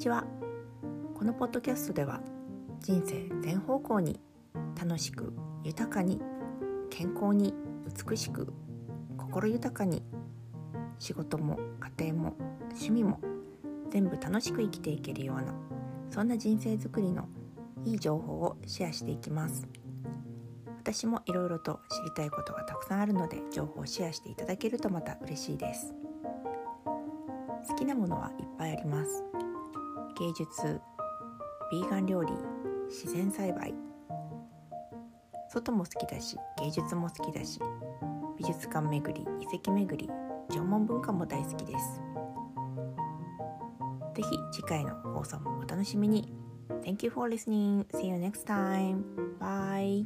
ちは。このポッドキャストでは人生全方向に楽しく豊かに健康に美しく心豊かに仕事も家庭も趣味も全部楽しく生きていけるようなそんな人生づくりのいい情報をシェアしていきます。私もいろいろと知りたいことがたくさんあるので情報をシェアしていただけるとまた嬉しいです。好きなものはいっぱいあります。芸術ビーガン料理自然栽培外も好きだし芸術も好きだし美術館巡り遺跡巡り縄文文化も大好きですぜひ次回の放送もお楽しみに Thank you for listening. See you next time. Bye.